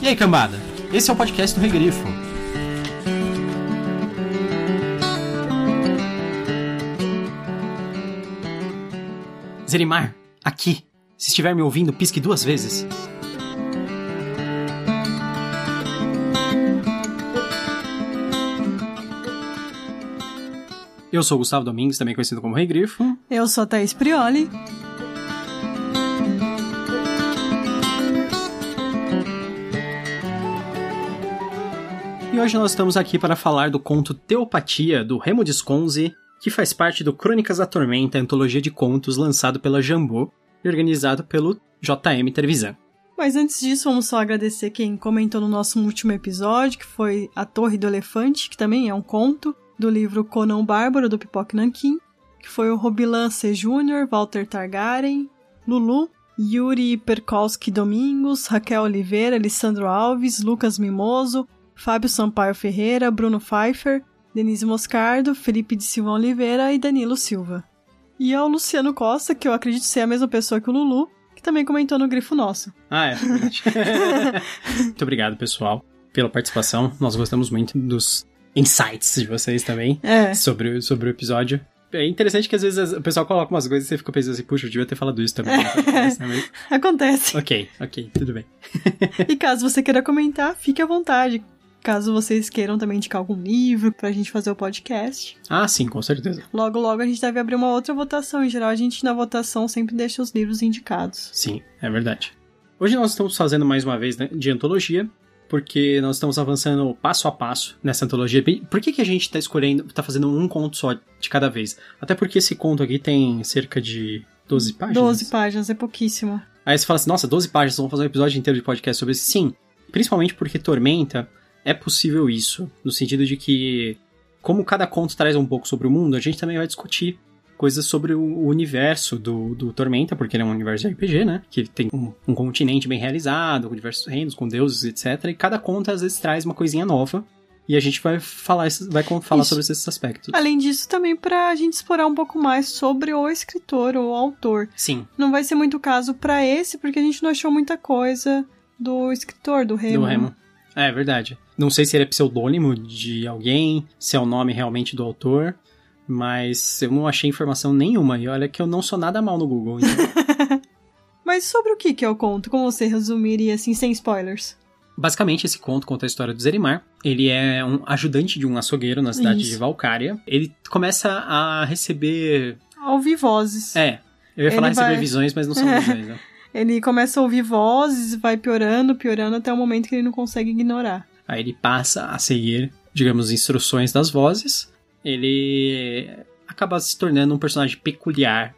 E aí, cambada? Esse é o podcast do Regrifo. Zerimar, aqui. Se estiver me ouvindo, pisque duas vezes. Eu sou o Gustavo Domingues, também conhecido como Rei Grifo. Eu sou a Thaís Prioli. E hoje nós estamos aqui para falar do conto Teopatia, do Remo Desconze, que faz parte do Crônicas da Tormenta, antologia de contos lançado pela Jambô e organizado pelo JM Trevisan. Mas antes disso, vamos só agradecer quem comentou no nosso último episódio, que foi A Torre do Elefante, que também é um conto, do livro Conan Bárbaro, do Pipoque Nankin, que foi o Robilan C. Jr., Walter Targaryen, Lulu, Yuri Perkowski Domingos, Raquel Oliveira, Alessandro Alves, Lucas Mimoso, Fábio Sampaio Ferreira, Bruno Pfeiffer, Denise Moscardo, Felipe de Silva Oliveira e Danilo Silva. E ao Luciano Costa, que eu acredito ser a mesma pessoa que o Lulu, que também comentou no Grifo Nosso. Ah, é. muito obrigado, pessoal, pela participação. Nós gostamos muito dos insights de vocês também É. sobre, sobre o episódio. É interessante que às vezes o pessoal coloca umas coisas e você fica pensando assim, puxa, eu devia ter falado isso também. Acontece, né? Mas- Acontece. ok, ok, tudo bem. E caso você queira comentar, fique à vontade. Caso vocês queiram também indicar algum livro pra gente fazer o podcast. Ah, sim, com certeza. Logo, logo a gente deve abrir uma outra votação. Em geral, a gente na votação sempre deixa os livros indicados. Sim, é verdade. Hoje nós estamos fazendo mais uma vez né, de antologia, porque nós estamos avançando passo a passo nessa antologia. Por que, que a gente está escolhendo, está fazendo um conto só de cada vez? Até porque esse conto aqui tem cerca de 12 páginas. 12 páginas, é pouquíssimo. Aí você fala assim, nossa, 12 páginas, vamos fazer um episódio inteiro de podcast sobre isso. Sim, principalmente porque Tormenta é possível isso, no sentido de que, como cada conto traz um pouco sobre o mundo, a gente também vai discutir coisas sobre o universo do, do Tormenta, porque ele é um universo de RPG, né? Que tem um, um continente bem realizado, com diversos reinos, com deuses, etc. E cada conto às vezes traz uma coisinha nova. E a gente vai falar, vai falar Isso. sobre esses aspectos. Além disso, também pra gente explorar um pouco mais sobre o escritor ou o autor. Sim, Não vai ser muito caso pra esse, porque a gente não achou muita coisa do escritor, do Remo. Do Remo. É verdade. Não sei se ele é pseudônimo de alguém, se é o nome realmente do autor, mas eu não achei informação nenhuma. E olha que eu não sou nada mal no Google. então- Mas sobre o que que é o conto? Como você resumiria, assim, sem spoilers? Basicamente, esse conto conta a história do Zerimar. Ele é um ajudante de um açougueiro na cidade Isso. de Valcária. Ele começa a receber. Ouvir vozes. É. Eu ia falar Ele receber vai- visões, mas não são É. visões, né? Ele começa a ouvir vozes, vai piorando, piorando até o momento que ele não consegue ignorar. Aí ele passa a seguir, digamos, instruções das vozes. Ele acaba se tornando um personagem peculiar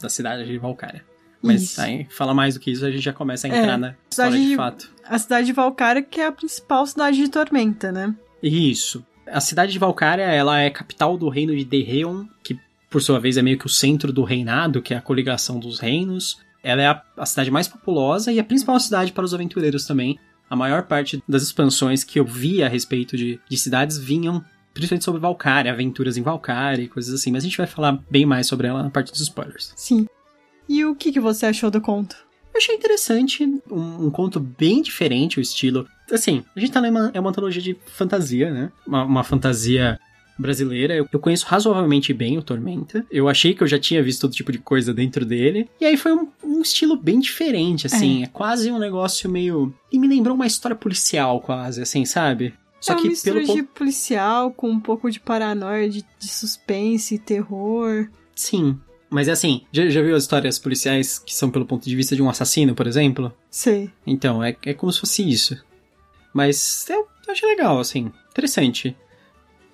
da cidade de Valcária. Mas Isso. aí, fala mais do que isso, a gente já começa a É, entrar na história de de- fato. A cidade de Valkyria, que é a principal cidade de Tormenta, né? Isso. A cidade de Valcária, ela é capital do reino de Derreon, que por sua vez é meio que o centro do reinado, que é a coligação dos reinos. Ela é a, a cidade mais populosa e a principal cidade para os aventureiros também. A maior parte das expansões que eu vi a respeito de, de cidades vinham principalmente sobre Valcária, aventuras em Valcária e coisas assim. Mas a gente vai falar bem mais sobre ela na parte dos spoilers. Sim. E o que, que você achou do conto? Eu achei interessante, um, um conto bem diferente, o estilo. Assim, a gente tá lendo uma, é uma antologia de fantasia, né? Uma, uma fantasia brasileira. Eu, eu conheço razoavelmente bem o Tormenta. Eu achei que eu já tinha visto todo tipo de coisa dentro dele. E aí foi um, um estilo bem diferente, assim. É. quase um negócio meio. E me lembrou uma história policial, quase, assim, sabe? Só é uma que mistura pelo de policial com um pouco de paranoia, de, de suspense, terror. Sim. Mas é assim, já, já viu as histórias policiais que são pelo ponto de vista de um assassino, por exemplo? Sei. Então, é, é como se fosse isso. Mas eu, eu achei legal, assim. Interessante.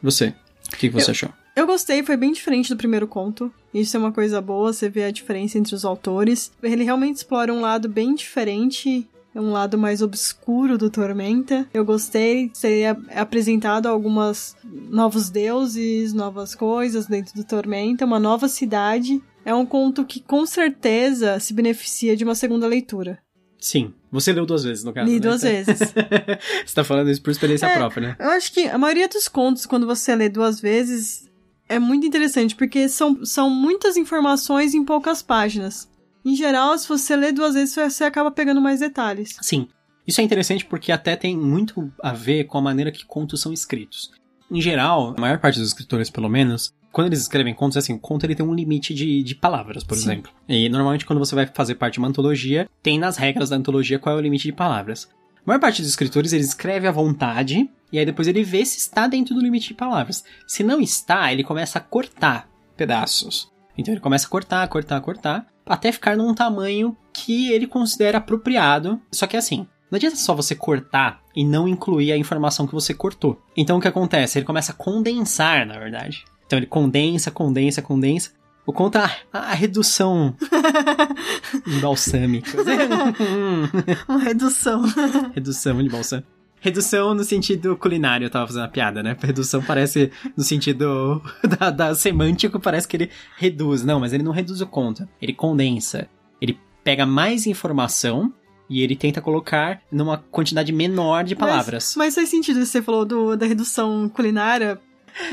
Você, que, que você achou? Eu gostei, foi bem diferente do primeiro conto. Isso é uma coisa boa, você vê a diferença entre os autores. Ele realmente explora um lado bem diferente, um lado mais obscuro do Tormenta. Eu gostei, seria apresentado algumas novos deuses, novas coisas dentro do Tormenta, uma nova cidade. É um conto que com certeza se beneficia de uma segunda leitura. Sim. Você leu duas vezes, no caso. Li né? duas vezes. você tá falando isso por experiência É. própria, né? Eu acho que a maioria dos contos, quando você lê duas vezes, é muito interessante, porque são, são muitas informações em poucas páginas. Em geral, se você lê duas vezes, você acaba pegando mais detalhes. Sim. Isso é interessante porque até tem muito a ver com a maneira que contos são escritos. Em geral, a maior parte dos escritores, pelo menos, quando eles escrevem contos, é assim, o conto ele tem um limite de, de palavras, por Sim. exemplo. E normalmente quando você vai fazer parte de uma antologia, tem nas regras da antologia qual é o limite de palavras. A maior parte dos escritores, eles escreve à vontade, e aí depois ele vê se está dentro do limite de palavras. Se não está, ele começa a cortar pedaços. Então ele começa a cortar, cortar, cortar, até ficar num tamanho que ele considera apropriado. Só que assim, não adianta só você cortar e não incluir a informação que você cortou. Então o que acontece? Ele começa a condensar, na verdade. Então ele condensa, condensa, condensa. O conta a, a redução de balsâmicos. Uma redução. redução de balsâmico. Redução no sentido culinário, eu tava fazendo a piada, né? Redução parece no sentido da, da semântico, parece que ele reduz. Não, mas ele não reduz o conto. Ele condensa. Ele pega mais informação e ele tenta colocar numa quantidade menor de palavras. Mas, mas faz sentido você falou do, da redução culinária.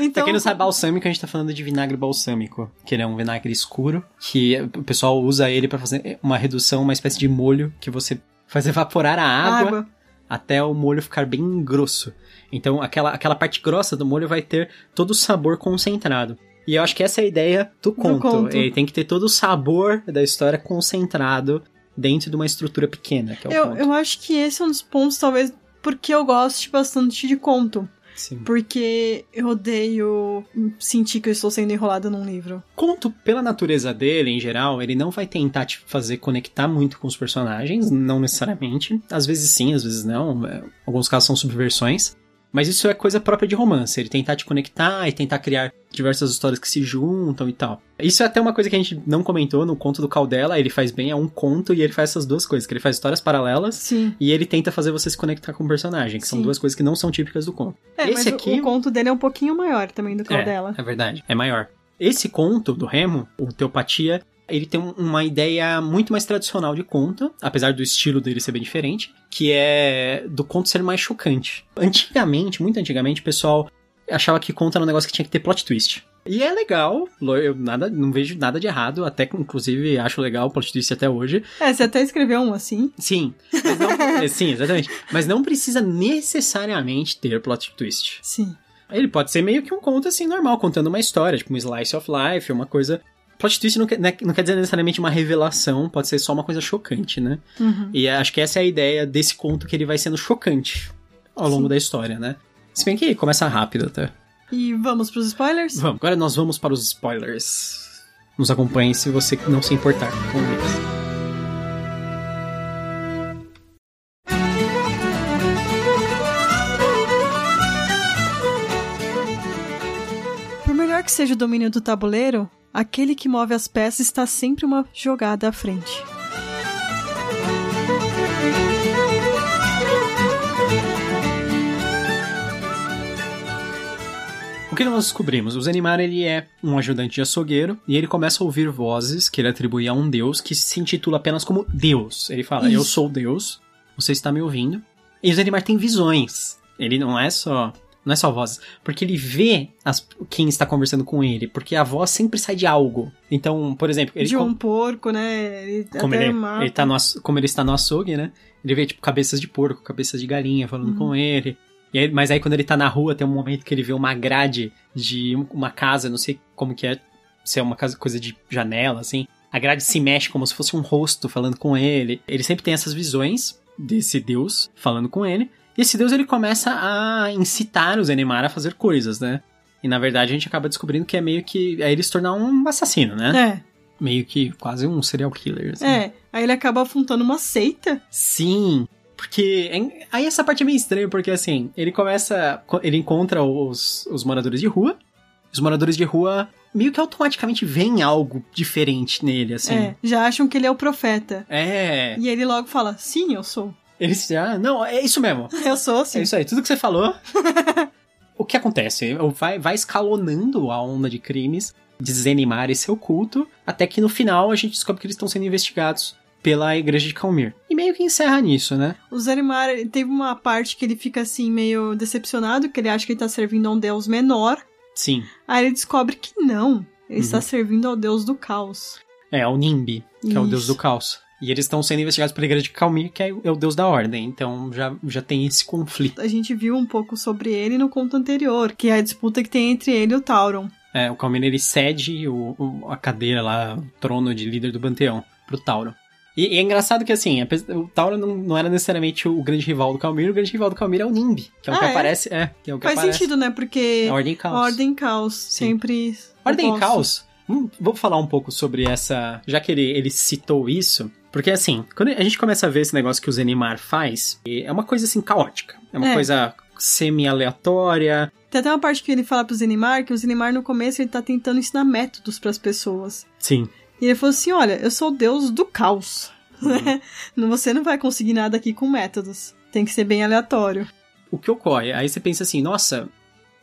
Então, Pra quem não sabe, balsâmico, a gente tá falando de vinagre balsâmico, que ele é um vinagre escuro, que o pessoal usa ele pra fazer uma redução, uma espécie de molho que você faz evaporar a água, água. até o molho ficar bem grosso. Então, aquela, aquela parte grossa do molho vai ter todo o sabor concentrado. E eu acho que essa é a ideia do conto. conto. Ele tem que ter todo o sabor da história concentrado dentro de uma estrutura pequena, que é o Eu, conto. eu acho que esse é um dos pontos, talvez, porque eu gosto bastante de conto. Sim. Porque eu odeio sentir que eu estou sendo enrolada num livro. Conto, pela natureza dele, em geral, ele não vai tentar te fazer conectar muito com os personagens, não necessariamente. Às vezes sim, às vezes não. É, Alguns casos são subversões. Mas isso é coisa própria de romance. Ele tentar te conectar e tentar criar diversas histórias que se juntam e tal. Isso é até uma coisa que a gente não comentou no conto do Caldela. Ele faz bem, é um conto e ele faz essas duas coisas. Que ele faz histórias paralelas Sim. e ele tenta fazer você se conectar com o personagem. Que são Sim. duas coisas que não são típicas do conto. É, Esse aqui- o conto dele é um pouquinho maior também do que o dela. É verdade, é maior. Esse conto do Remo, o Teopatia, ele tem um- uma ideia muito mais tradicional de conto, apesar do estilo dele ser bem diferente, que é do conto ser mais chocante. Antigamente, muito antigamente, o pessoal achava que conto era um negócio que tinha que ter plot twist. E é legal, eu nada, não vejo nada de errado, até inclusive acho legal o plot twist até hoje. É, você até escreveu um assim. Sim, não- é, sim, exatamente. Mas não precisa necessariamente ter plot twist. Sim. Ele pode ser meio que um conto assim normal, contando uma história, tipo um slice of life, uma coisa. Plot twist não quer, né, não quer dizer necessariamente uma revelação, pode ser só uma coisa chocante, né? Uhum. E acho que essa é a ideia desse conto que ele vai sendo chocante ao longo Sim. da história, né? Se bem que começa rápido até. E vamos pros spoilers? Vamos, agora nós vamos para os spoilers. Nos acompanhe se você não se importar com eles. Seja o domínio do tabuleiro, aquele que move as peças está sempre uma jogada à frente. O que nós descobrimos? O Zenimar ele é um ajudante de açougueiro e ele começa a ouvir vozes que ele atribui a um deus que se intitula apenas como Deus. Ele fala: Eu Isso. sou Deus, você está me ouvindo. E o Zenimar tem visões. Ele não é só. Não é só vozes. Porque ele vê as- quem está conversando com ele. Porque a voz sempre sai de algo. Então, por exemplo, ele de com- um porco, né? Ele como ele, mata. ele tá no, como ele está no açougue, né? Ele vê, tipo, cabeças de porco, cabeças de galinha falando Uhum. com ele. E aí- mas aí quando ele tá na rua, tem um momento que ele vê uma grade de um- uma casa, não sei como que é, se é uma casa, coisa de janela, assim. A grade se mexe como se fosse um rosto falando com ele. Ele sempre tem essas visões desse deus falando com ele. E esse deus, ele começa a incitar o Zenemar a fazer coisas, né? E na verdade a gente acaba descobrindo que é meio que... É ele se tornar um assassino, né? Meio que quase um serial killer. assim. É, é. Aí ele acaba afrontando uma seita. Sim, porque é- aí essa parte é meio estranha, porque assim, ele começa, ele encontra os, os moradores de rua, os moradores de rua meio que automaticamente veem algo diferente nele, assim. É, já acham que ele é o profeta. É, E ele logo fala: Sim, eu sou. Eles já, não, é isso mesmo, Eu sou sim. é isso aí, tudo que você falou. o que acontece? Vai, vai escalonando a onda de crimes, desanimar esse oculto, até que no final a gente descobre que eles estão sendo investigados pela igreja de Calmir. E meio que encerra nisso, né? O Zerimar ele teve uma parte que ele fica assim, meio decepcionado, que ele acha que ele tá servindo a um deus menor. Sim. Aí ele descobre que não. Ele Uhum. está servindo ao deus do caos. É, o Nimbi, que é o deus Isso. do caos. E eles estão sendo investigados pela igreja de Calmir, que é, é o deus da ordem. Então já, já tem esse conflito. A gente viu um pouco sobre ele no conto anterior, que é a disputa que tem entre ele e o Tauron. É, o Calmir ele cede o, o, a cadeira lá, o trono de líder do panteão, pro Tauron. E, e, é engraçado que, assim, o Tauron não, não, era necessariamente o grande rival do Calmir, o grande rival do Calmir é o Nimb, que é o ah, que é? aparece... É, que é o que Faz aparece. sentido, né? Porque... A Ordem e Caos. Ordem e Caos, Sim. sempre... Ordem e Caos... Hum, vou falar um pouco sobre essa... Já que ele, ele citou isso... Porque, assim, quando a gente começa a ver esse negócio que o Zenimar faz, é uma coisa, assim, caótica. É uma é. coisa semi-aleatória. Tem até uma parte que ele fala pro Zenimar, que o Zenimar, no começo, ele tá tentando ensinar métodos para as pessoas. Sim. E ele falou assim, olha, eu sou o deus do caos. Uhum. Você não vai conseguir nada aqui com métodos. Tem que ser bem aleatório. O que ocorre? Aí você pensa assim, nossa,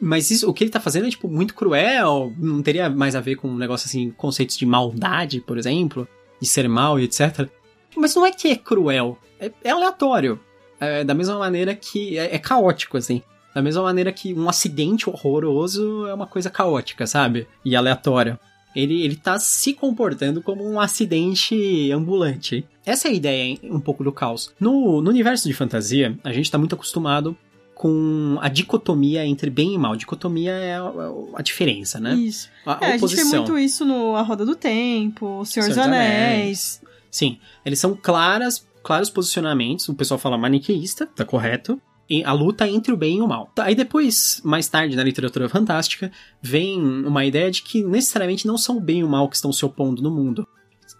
mas isso, o que ele tá fazendo é, tipo, muito cruel, não teria mais a ver com um negócio assim, conceitos de maldade, por exemplo, de ser mal e etc. Mas não é que é cruel, é, é aleatório. É, da mesma maneira que é, é caótico, assim. Da mesma maneira que um acidente horroroso é uma coisa caótica, sabe? E aleatória ele, ele tá se comportando como um acidente ambulante. Essa é a ideia um pouco do caos. No, no universo de fantasia, a gente tá muito acostumado com a dicotomia entre bem e mal. Dicotomia é a, a diferença, né? Isso. A, é, a, gente vê muito isso no A Roda do Tempo, O Senhor, Senhor dos Anéis. Anéis. Sim, eles são claras, claros posicionamentos. O pessoal fala maniqueísta, tá correto a luta entre o bem e o mal. Aí depois, mais tarde, na literatura fantástica, vem uma ideia de que necessariamente não são o bem e o mal que estão se opondo no mundo.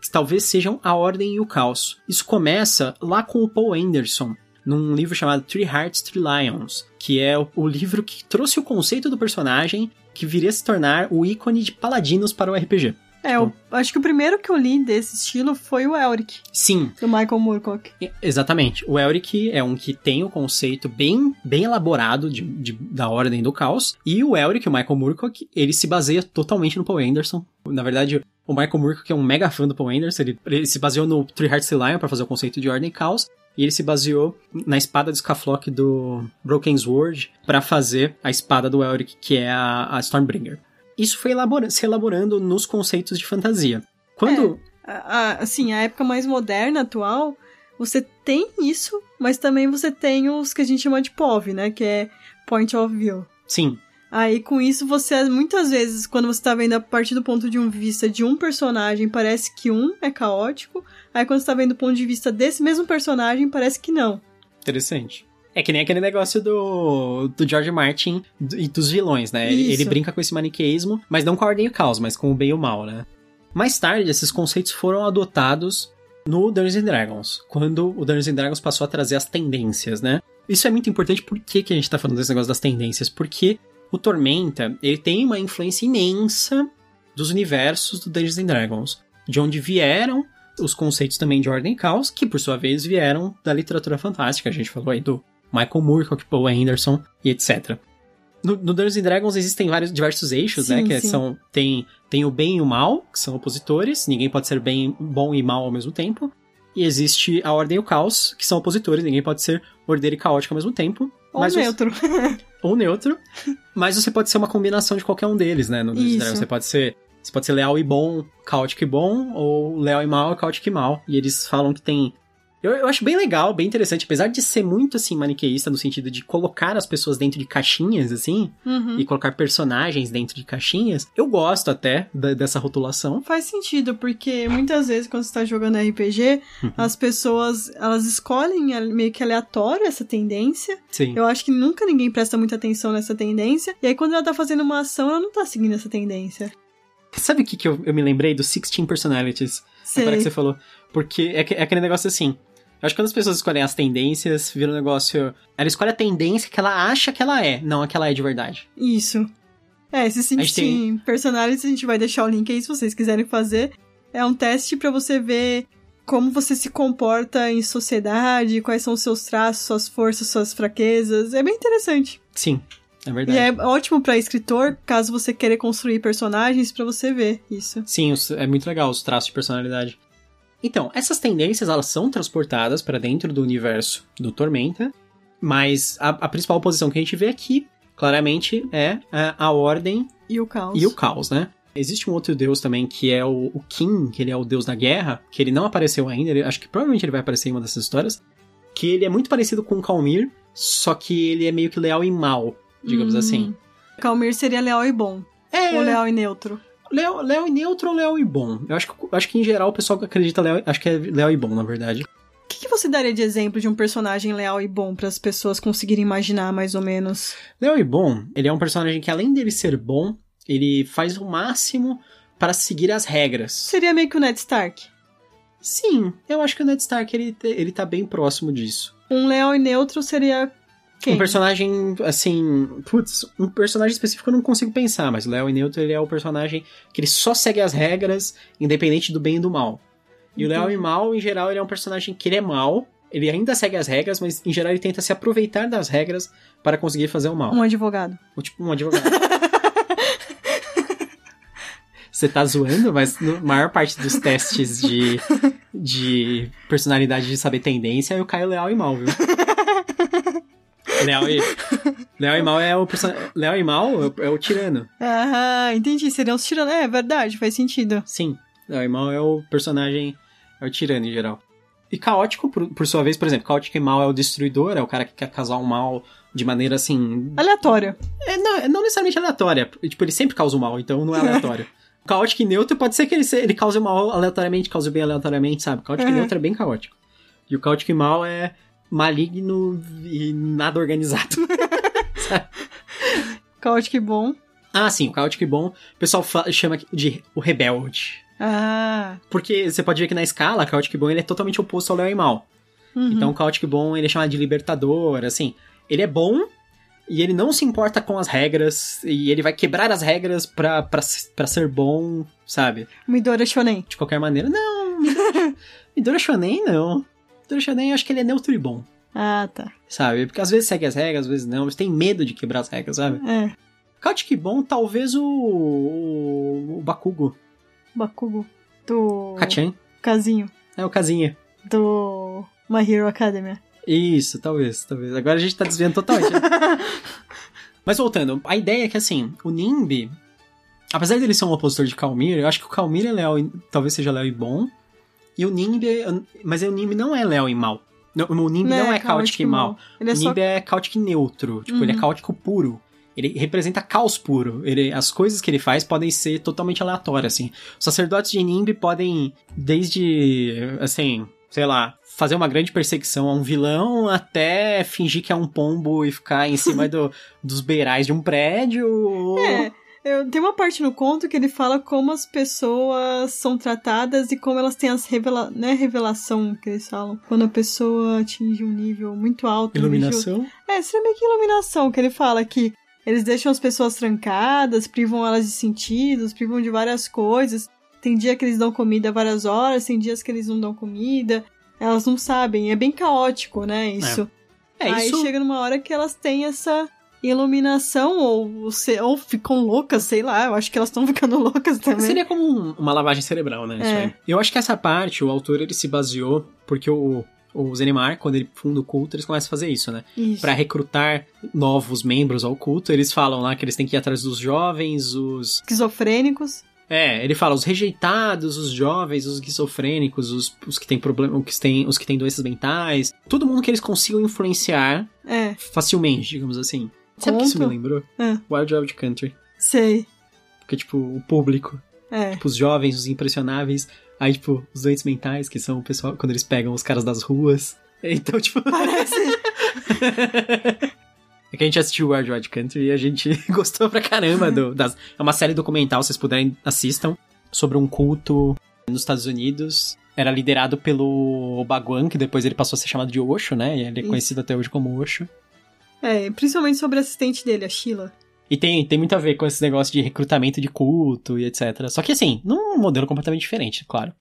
Que talvez sejam a ordem e o caos. Isso começa lá com o Paul Anderson, num livro chamado Three Hearts, Three Lions, que é o livro que trouxe o conceito do personagem que viria a se tornar o ícone de paladinos para o RPG. É, eu acho que o primeiro que eu li desse estilo foi o Elric. Sim. Do Michael Moorcock. Exatamente. O Elric é um que tem o conceito bem, bem elaborado de, de, da Ordem do Caos. E o Elric, o Michael Moorcock, ele se baseia totalmente no Paul Anderson. Na verdade, o Michael Moorcock é um mega fã do Paul Anderson. Ele, ele se baseou no Three Hearts Lion para fazer o conceito de Ordem e Caos. E ele se baseou na espada de Skaflock do Broken Sword para fazer a espada do Elric, que é a, a Stormbringer isso foi elabora se elaborando nos conceitos de fantasia. Quando. É, a, assim, a época mais moderna, atual, você tem isso, mas também você tem os que a gente chama de POV, né? Que é Point of View. Sim. Aí com isso você muitas vezes quando você tá vendo a partir do ponto de vista de um personagem, parece que um é caótico, aí quando você tá vendo do ponto de vista desse mesmo personagem, parece que não. Interessante. É que nem aquele negócio do, do George Martin e dos vilões, né? Isso. Ele brinca com esse maniqueísmo, mas não com a ordem e o caos, mas com o bem e o mal, né? Mais tarde, esses conceitos foram adotados no Dungeons and Dragons, quando o Dungeons and Dragons passou a trazer as tendências, né? Isso é muito importante, por que, que a gente tá falando desse negócio das tendências? Porque o Tormenta, ele tem uma influência imensa dos universos do Dungeons and Dragons, de onde vieram os conceitos também de Ordem e Caos, que por sua vez vieram da literatura fantástica. A gente falou aí do Michael Moorcock, Paul Anderson e etc. No, no Dungeons Dragons existem vários diversos eixos, né, sim, né? Que sim. são tem tem o bem e o mal, que são opositores. Ninguém pode ser bem bom e mal ao mesmo tempo. E existe a ordem e o caos, que são opositores. Ninguém pode ser ordeiro e caótico ao mesmo tempo. Ou neutro. Os... ou neutro. Mas você pode ser uma combinação de qualquer um deles, né? No Dungeons Dragons você pode ser você pode ser leal e bom, caótico e bom, ou leal e mal, caótico e mal. E eles falam que tem eu, eu acho bem legal, bem interessante, apesar de ser muito, assim, maniqueísta no sentido de colocar as pessoas dentro de caixinhas, assim, uhum. e colocar personagens dentro de caixinhas. Eu gosto até da, dessa rotulação. Faz sentido, porque muitas vezes quando você tá jogando RPG, uhum. as pessoas, elas escolhem meio que aleatório essa tendência. Sim. Eu acho que nunca ninguém presta muita atenção nessa tendência, e aí quando ela tá fazendo uma ação, ela não tá seguindo essa tendência. Sabe o que, que eu, eu me lembrei dos 16 Personalities? Sei. Agora que você falou. Porque é, é aquele negócio assim. Acho que quando as pessoas escolhem as tendências, vira um negócio. Ela escolhe a tendência que ela acha que ela é, não a que ela é de verdade. Isso. É, esse sim, tem... personagens, a gente vai deixar o link aí se vocês quiserem fazer. É um teste para você ver como você se comporta em sociedade, quais são os seus traços, suas forças, suas fraquezas. É bem interessante. Sim, é verdade. E é ótimo para escritor, caso você queira construir personagens, para você ver isso. Sim, é muito legal os traços de personalidade. Então, essas tendências elas são transportadas para dentro do universo do Tormenta, mas a, a, principal oposição que a gente vê aqui, claramente, é a, a ordem e o caos. E o caos, né? Existe um outro deus também que é o, o King, que ele é o deus da guerra, que ele não apareceu ainda, ele, acho que provavelmente ele vai aparecer em uma dessas histórias, que ele é muito parecido com o Calmir, só que ele é meio que leal e mal, digamos Hum. assim. Calmir seria leal e bom. É, Ou leal e neutro. Leal, e neutro ou leal e bom? Eu acho acho que em geral o pessoal que acredita leal, acho que é leal e bom, na verdade. O que, que você daria de exemplo de um personagem leal e bom para as pessoas conseguirem imaginar mais ou menos? Leal e bom, ele é um personagem que além dele ser bom, ele faz o máximo para seguir as regras. Seria meio que o Ned Stark. Sim, eu acho que o Ned Stark ele, ele tá bem próximo disso. Um leal e neutro seria quem? Um personagem, assim. Putz, um personagem específico eu não consigo pensar, mas o Léo e Neutro ele é o personagem que ele só segue as regras, independente do bem e do mal. E o Léo e. Mal, em geral, ele é um personagem que ele é mal, ele ainda segue as regras, mas em geral ele tenta se aproveitar das regras para conseguir fazer o mal. Um advogado. Ou tipo um advogado. Você tá zoando, mas na maior parte dos testes de, de personalidade de saber tendência, eu caio leal e mal, viu? Leal e, leal e mal é o person... Leal e mal é o, é o tirano. Ah, entendi. Seriam os tiranos. É verdade, faz sentido. Sim, leal e mal é o personagem, é o tirano em geral. E caótico, por, por sua vez, por exemplo, caótico e mal é o destruidor, é o cara que quer causar o mal de maneira assim, Aleatório. É, não, é não necessariamente aleatória. Tipo, ele sempre causa o mal, então não é aleatório. caótico e neutro pode ser que ele, ele cause o mal aleatoriamente, cause o bem aleatoriamente, sabe? Caótico e Uhum. neutro é bem caótico. E o caótico e mal é maligno e nada organizado. Caótico e bom. ah, sim, o caótico e bom, o pessoal chama de o rebelde. Ah. Porque você pode ver que na escala, caótico e bom ele é totalmente oposto ao Léo e mal. uhum. Então o caótico e bom ele é chamado de libertador, assim. Ele é bom e ele não se importa com as regras e ele vai quebrar as regras pra, pra, pra ser bom, sabe? Midora Shonen. De qualquer maneira. Não, Midora Shonen não. Eu acho que ele é neutro e bom, Ah, tá. sabe? Porque às vezes segue as regras, às vezes não, mas tem medo de quebrar as regras, sabe? É. E bom, talvez o, o, o Bakugo, Bakugo. Do. Kachan. Casinho. É o Casinha. Do. My Hero Academia. Isso, talvez, talvez. Agora a gente tá desviando totalmente. né? Mas voltando, a ideia é que assim, o Nimbi, apesar dele ser um opositor de Calmir, eu acho que o Calmir é leal e talvez seja leal e bom. E o Nimbi, é- mas o Nimbi não é leal e mal. Não, o Nimbi não, é caótico e mal. É o só. Nimbi é caótico neutro. Tipo, ele é Uhum. caótico puro. Ele representa caos puro. Ele, as coisas que ele faz podem ser totalmente aleatórias, assim. Os sacerdotes de Nimbi podem, desde, assim, sei lá, fazer uma grande perseguição a um vilão até fingir que é um pombo e ficar em cima do, dos beirais de um prédio. ou- É. Eu, tem uma parte no conto que ele fala como as pessoas são tratadas e como elas têm as revela não é revelação que eles falam. Quando a pessoa atinge um nível muito alto. Iluminação. religioso. É, seria meio que iluminação, que ele fala que eles deixam as pessoas trancadas, privam elas de sentidos, privam de várias coisas. Tem dia que eles dão comida várias horas, tem dias que eles não dão comida. Elas não sabem, é bem caótico, né, isso. É, Aí isso. chega numa hora que elas têm essa iluminação, ou, se- ou ficam loucas, sei lá. Eu acho que elas estão ficando loucas também. Seria como um- uma lavagem cerebral, né? Isso É. Eu acho que essa parte, o autor, ele se baseou, porque o, o quando ele funda o culto, eles começam a fazer isso, né? Pra recrutar novos membros ao culto, eles falam lá que eles têm que ir atrás dos jovens, os. Esquizofrênicos. É, ele fala os rejeitados, os jovens, os esquizofrênicos, os, os que têm problema, os que têm, os que têm doenças mentais, todo mundo que eles consigam influenciar É, facilmente, digamos assim. Sabe o que isso me lembrou? É. Wild Wild Country. sei. Porque, tipo, o público, É. tipo, os jovens, os impressionáveis, aí, tipo, os doentes mentais, que são o pessoal, quando eles pegam os caras das ruas. Então, tipo. Parece. É que a gente assistiu Wild Wild Country e a gente gostou pra caramba do, das... É uma série documental, se vocês puderem, assistam, sobre um culto nos Estados Unidos. Era liderado pelo Baguan, que depois ele passou a ser chamado de Osho, né? E ele é Isso. conhecido até hoje como Osho. É, principalmente sobre a assistente dele, a Sheila. E tem, tem muito a ver com esse negócio de recrutamento de culto e etc. Só que assim, num modelo completamente diferente, claro.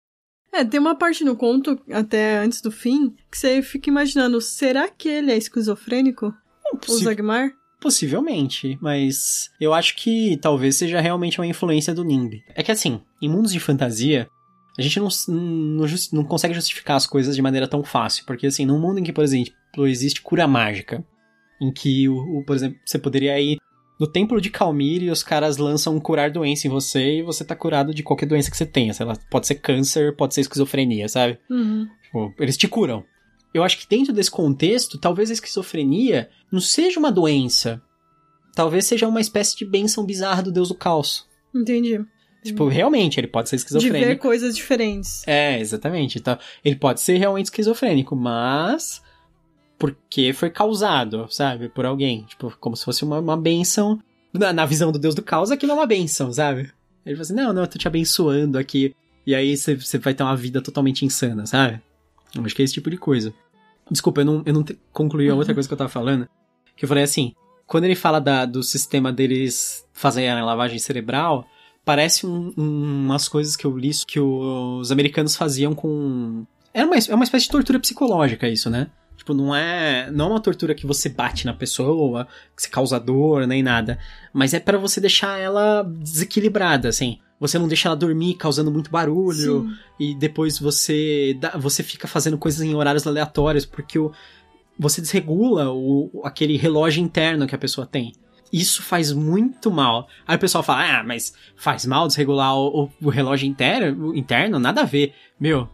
É, tem uma parte no conto, até antes do fim, que você fica imaginando, será que ele é esquizofrênico? O Possi- Zagmar? Possivelmente, mas eu acho que talvez seja realmente uma influência do NIMB. É que assim, em mundos de fantasia, a gente não, não, não consegue justificar as coisas de maneira tão fácil. Porque assim, num mundo em que, por exemplo, existe cura mágica, em que, o, o- por exemplo, você poderia ir no templo de Calmir e os caras lançam um curar doença em você e você tá curado de qualquer doença que você tenha. Sei lá, pode ser câncer, pode ser esquizofrenia, sabe? Uhum. Tipo, eles te curam. Eu acho que dentro desse contexto, talvez a esquizofrenia não seja uma doença. Talvez seja uma espécie de bênção bizarra do deus do caos. Entendi. Tipo, realmente, ele pode ser De esquizofrênico. ver coisas diferentes. É, exatamente. Então, ele pode ser realmente esquizofrênico, mas porque foi causado, sabe, por alguém. Tipo, como se fosse uma, uma benção. Na, na visão do Deus do caos, aquilo é uma benção, sabe? Ele fala assim, não, não, eu tô te abençoando aqui. E aí você vai ter uma vida totalmente insana, sabe? Eu acho que é esse tipo de coisa. Desculpa, eu não, eu não concluí a outra coisa que eu tava falando. Que eu falei assim, quando ele fala da, do sistema deles fazerem a lavagem cerebral, parece um- um- umas coisas que eu li que os americanos faziam com. É uma, é uma espécie de tortura psicológica isso, né? Tipo, não é, não é uma tortura que você bate na pessoa, que você causa dor, nem nada. Mas é pra você deixar ela desequilibrada, assim. Você não deixa ela dormir causando muito barulho Sim. e depois você dá- você fica fazendo coisas em horários aleatórios porque o, você desregula o, aquele relógio interno que a pessoa tem. Isso faz muito mal. Aí o pessoal fala, ah, mas faz mal desregular o, o- relógio interno, interno? Nada a ver. Meu,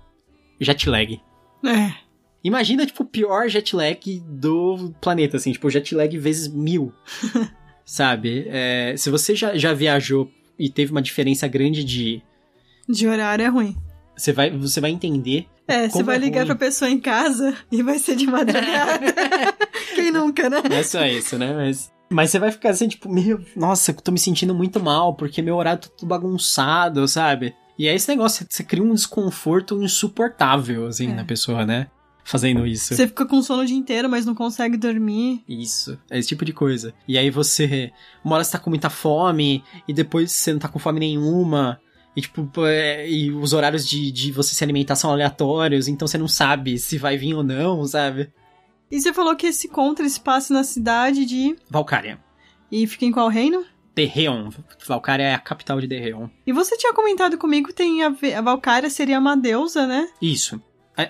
jet lag. É. Imagina, tipo, o pior jet lag do planeta, assim, tipo, jet lag vezes mil. Sabe? É, se você já, já viajou e teve uma diferença grande de. De horário é ruim. Você vai, você vai entender É, você Como vai é ligar ruim. pra pessoa em casa e vai ser de madrugada. Quem nunca, né? Não é só isso, né? Mas, mas você vai ficar assim, tipo, meu, nossa, eu tô me sentindo muito mal, porque meu horário tá tudo bagunçado, sabe? E é esse negócio, você cria um desconforto insuportável, assim, É. na pessoa, né? Fazendo isso. Você fica com sono o dia inteiro, mas não consegue dormir. Isso, é esse tipo de coisa. E aí você, uma hora você tá com muita fome, e depois você não tá com fome nenhuma. E tipo, é, e os horários de, de você se alimentar são aleatórios, então você não sabe se vai vir ou não, sabe? E você falou que esse contra se passa na cidade de. Valkyria. E fica em qual reino? Derreon. Valkyria é a capital de Derreon. E você tinha comentado comigo que tem a, a Valkyria seria uma deusa, né? Isso.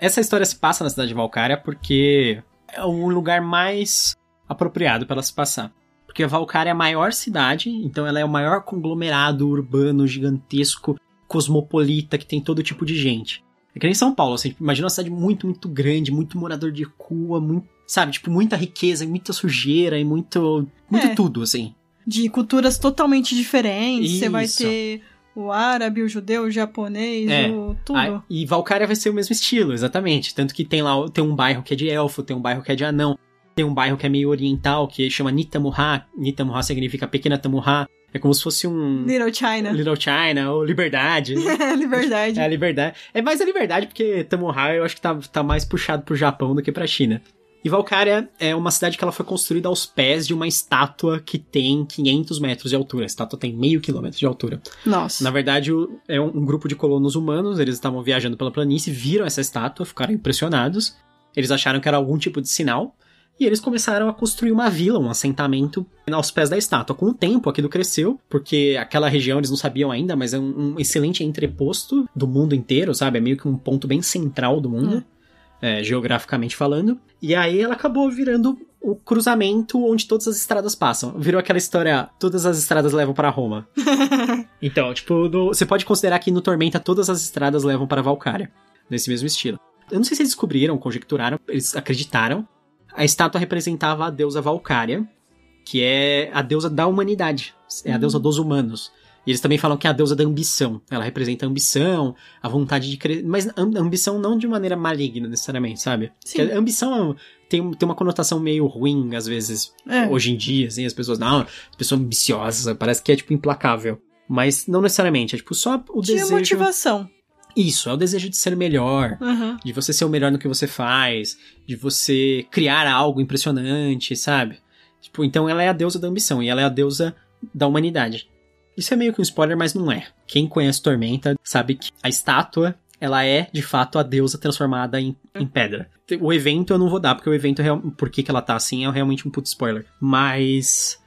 Essa história se passa na cidade de Valkyria porque é o lugar mais apropriado para ela se passar. Porque Valkyria é a maior cidade, então ela é o maior conglomerado urbano gigantesco, cosmopolita, que tem todo tipo de gente. É que nem São Paulo, assim, imagina uma cidade muito, muito grande, muito morador de rua, muito, sabe, tipo, muita riqueza, muita sujeira e muito, muito É. tudo, assim. De culturas totalmente diferentes. Você vai Isso. ter o árabe, o judeu, o japonês, É. o tudo. Ah, e Valkyria vai ser o mesmo estilo, exatamente. Tanto que tem lá tem um bairro que é de elfo, tem um bairro que é de anão, tem um bairro que é meio oriental, que chama Nitamurra. Nitamurra significa Pequena Tamurra. É como se fosse um Little China. Little China ou Liberdade. né? Liberdade. é a liberdade. É mais a liberdade, porque Tamurra eu acho que tá, tá mais puxado pro Japão do que pra China. E Valkyria é uma cidade que ela foi construída aos pés de uma estátua que tem 500 metros de altura. A estátua tem meio quilômetro de altura. Nossa. Na verdade, é um, grupo de colonos humanos, eles estavam viajando pela planície, viram essa estátua, ficaram impressionados. Eles acharam que era algum tipo de sinal. E eles começaram a construir uma vila, um assentamento aos pés da estátua. Com o tempo, aquilo cresceu, porque aquela região eles não sabiam ainda, mas é um, um excelente entreposto do mundo inteiro, sabe? É meio que um ponto bem central do mundo, é, geograficamente falando. E aí ela acabou virando o cruzamento onde todas as estradas passam. Virou aquela história, todas as estradas levam para Roma. Então, tipo, no- você pode considerar que no Tormenta todas as estradas levam para Valkyria, nesse mesmo estilo. Eu não sei se eles descobriram, conjecturaram, eles acreditaram. A estátua representava a deusa Valkyria, que é a deusa da humanidade, é a deusa dos humanos. E eles também falam que é a deusa da ambição. Ela representa a ambição, a vontade de crescer. Mas a ambição não de maneira maligna, necessariamente, sabe? Sim. Porque a ambição tem, tem uma conotação meio ruim, às vezes, É. hoje em dia, assim, as pessoas, não, as pessoas ambiciosas, parece que é, tipo, implacável. Mas não necessariamente, é tipo só o Tinha desejo. motivação. Isso, é o desejo de ser melhor, Aham. de você ser o melhor no que você faz, de você criar algo impressionante, sabe? Tipo, então ela é a deusa da ambição e ela é a deusa da humanidade. Isso é meio que um spoiler, mas não é. Quem conhece Tormenta sabe que a estátua, ela é, de fato, a deusa transformada em, em pedra. O evento eu não vou dar, porque o evento, real- por que que ela tá assim, é realmente um puto spoiler. Mas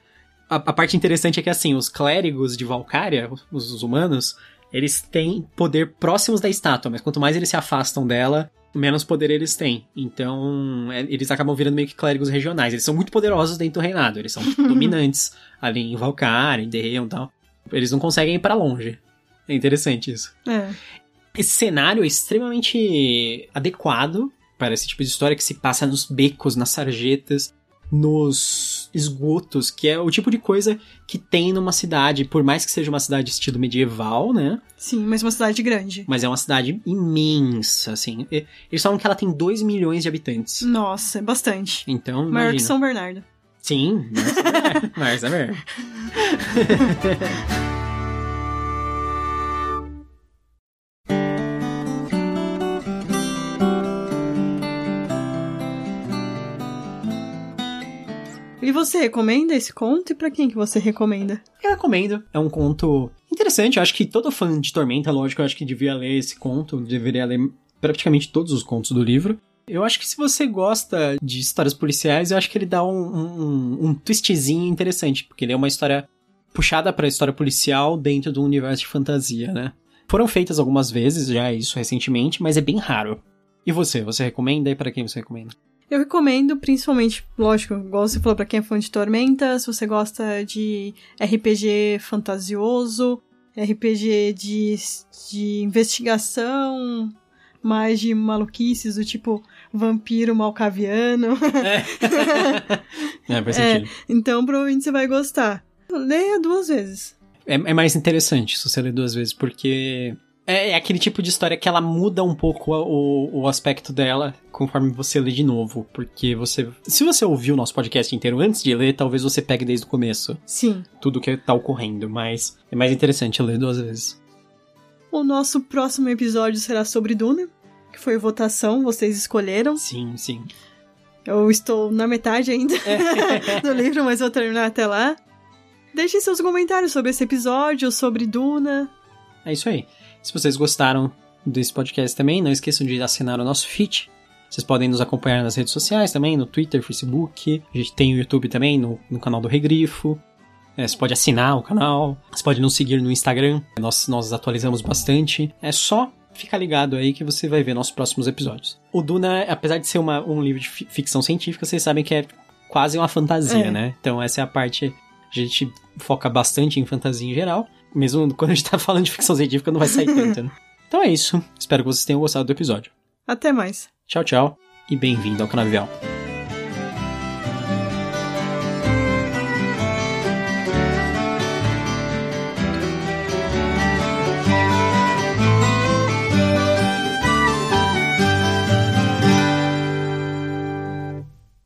a, a parte interessante é que, assim, os clérigos de Valkyria, os, os humanos, eles têm poder próximos da estátua, mas quanto mais eles se afastam dela, menos poder eles têm. Então, é, eles acabam virando meio que clérigos regionais. Eles são muito poderosos dentro do reinado, eles são dominantes ali em Valkyr, em Derreon e tal. Eles não conseguem ir para longe. É interessante isso. É. Esse cenário é extremamente adequado para esse tipo de história que se passa nos becos, nas sarjetas, nos esgotos, que é o tipo de coisa que tem numa cidade, por mais que seja uma cidade estilo medieval, né? Sim, mas uma cidade grande. Mas é uma cidade imensa, assim. Eles falam que ela tem 2 milhões de habitantes. Nossa, é bastante. Então, Maior imagina. que São Bernardo. Sim, Marcia Mer. E você recomenda esse conto? E pra quem que você recomenda? Eu recomendo. É um conto interessante. Eu acho que todo fã de Tormenta, lógico, eu acho que devia ler esse conto. Deveria ler praticamente todos os contos do livro. Eu acho que se você gosta de histórias policiais, eu acho que ele dá um, um, um twistzinho interessante, porque ele é uma história puxada para a história policial dentro do universo de fantasia, né? Foram feitas algumas vezes já isso recentemente, mas é bem raro. E você, você recomenda e para quem você recomenda? Eu recomendo, principalmente, lógico, igual você falou, pra quem é fã de Tormenta, se você gosta de RPG fantasioso, RPG de, de investigação, mais de maluquices do tipo vampiro malcaviano. É, é faz sentido. É, então provavelmente você vai gostar. Leia duas vezes. É, é, mais interessante se você ler duas vezes, porque é, é, aquele tipo de história que ela muda um pouco o, o aspecto dela conforme você lê de novo. Porque você. Se você ouviu o nosso podcast inteiro antes de ler, talvez você pegue desde o começo. Sim. Tudo que tá ocorrendo, mas é mais interessante ler duas vezes. O nosso próximo episódio será sobre Duna, que foi votação, vocês escolheram. Sim, sim. Eu estou na metade ainda do livro, mas vou terminar até lá. Deixem seus comentários sobre esse episódio, sobre Duna. É isso aí. Se vocês gostaram desse podcast também, não esqueçam de assinar o nosso feed. Vocês podem nos acompanhar nas redes sociais também, no Twitter, Facebook. A gente tem o YouTube também, no, no canal do Regrifo. É, você pode assinar o canal. Você pode nos seguir no Instagram. Nós, nós atualizamos bastante. É só ficar ligado aí que você vai ver nossos próximos episódios. O Duna, apesar de ser uma, um livro de ficção científica, vocês sabem que é quase uma fantasia, É. né? Então essa é a parte. A gente foca bastante em fantasia em geral. Mesmo quando a gente tá falando de ficção científica, não vai sair tanto, né? Então é isso. Espero que vocês tenham gostado do episódio. Até mais. Tchau, tchau e bem-vindo ao Canavial.